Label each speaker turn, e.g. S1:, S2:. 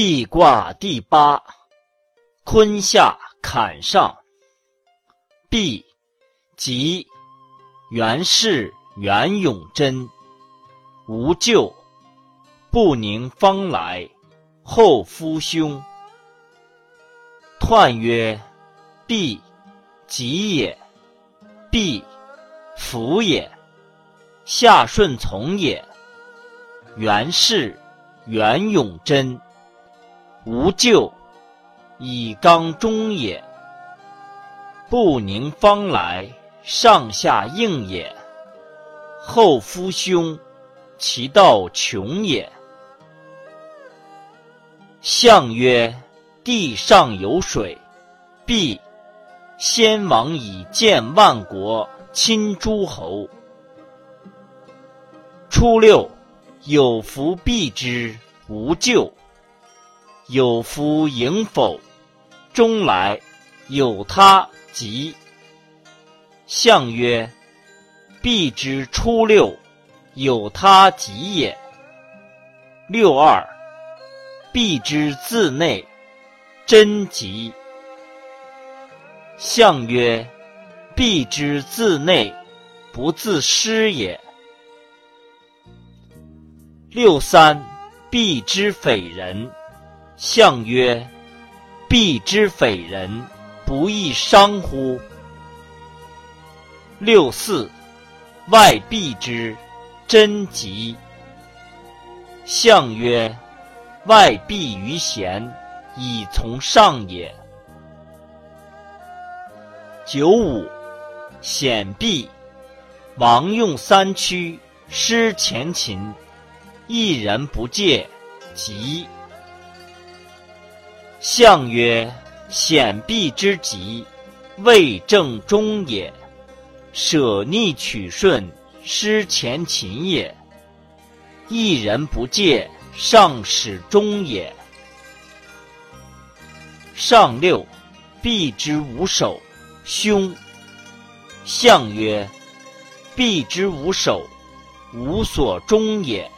S1: 壁卦第八，坤下坎上。壁，即元氏元永贞，无咎，不宁方来，后夫兄。彖曰：必，吉也。必，福也。下顺从也。元氏元永贞。无咎，以刚中也。不宁方来，上下应也。后夫兄，其道穷也。象曰：地上有水，必先王以建万国，亲诸侯。初六，有福必之，无咎。有夫迎否，终来有他吉。象曰：必之初六，有他吉也。六二，必之自内，贞吉。象曰：必之自内，不自失也。六三，必之匪人。象曰：必之匪人，不亦伤乎？六四，外必之，贞吉。象曰：外必于贤，以从上也。九五，显必，王用三驱，失前秦，一人不借，吉。象曰：显必之吉，未正中也。舍逆取顺，失前秦也。一人不借，上始终也。上六，必之无首，凶。象曰：必之无首，无所终也。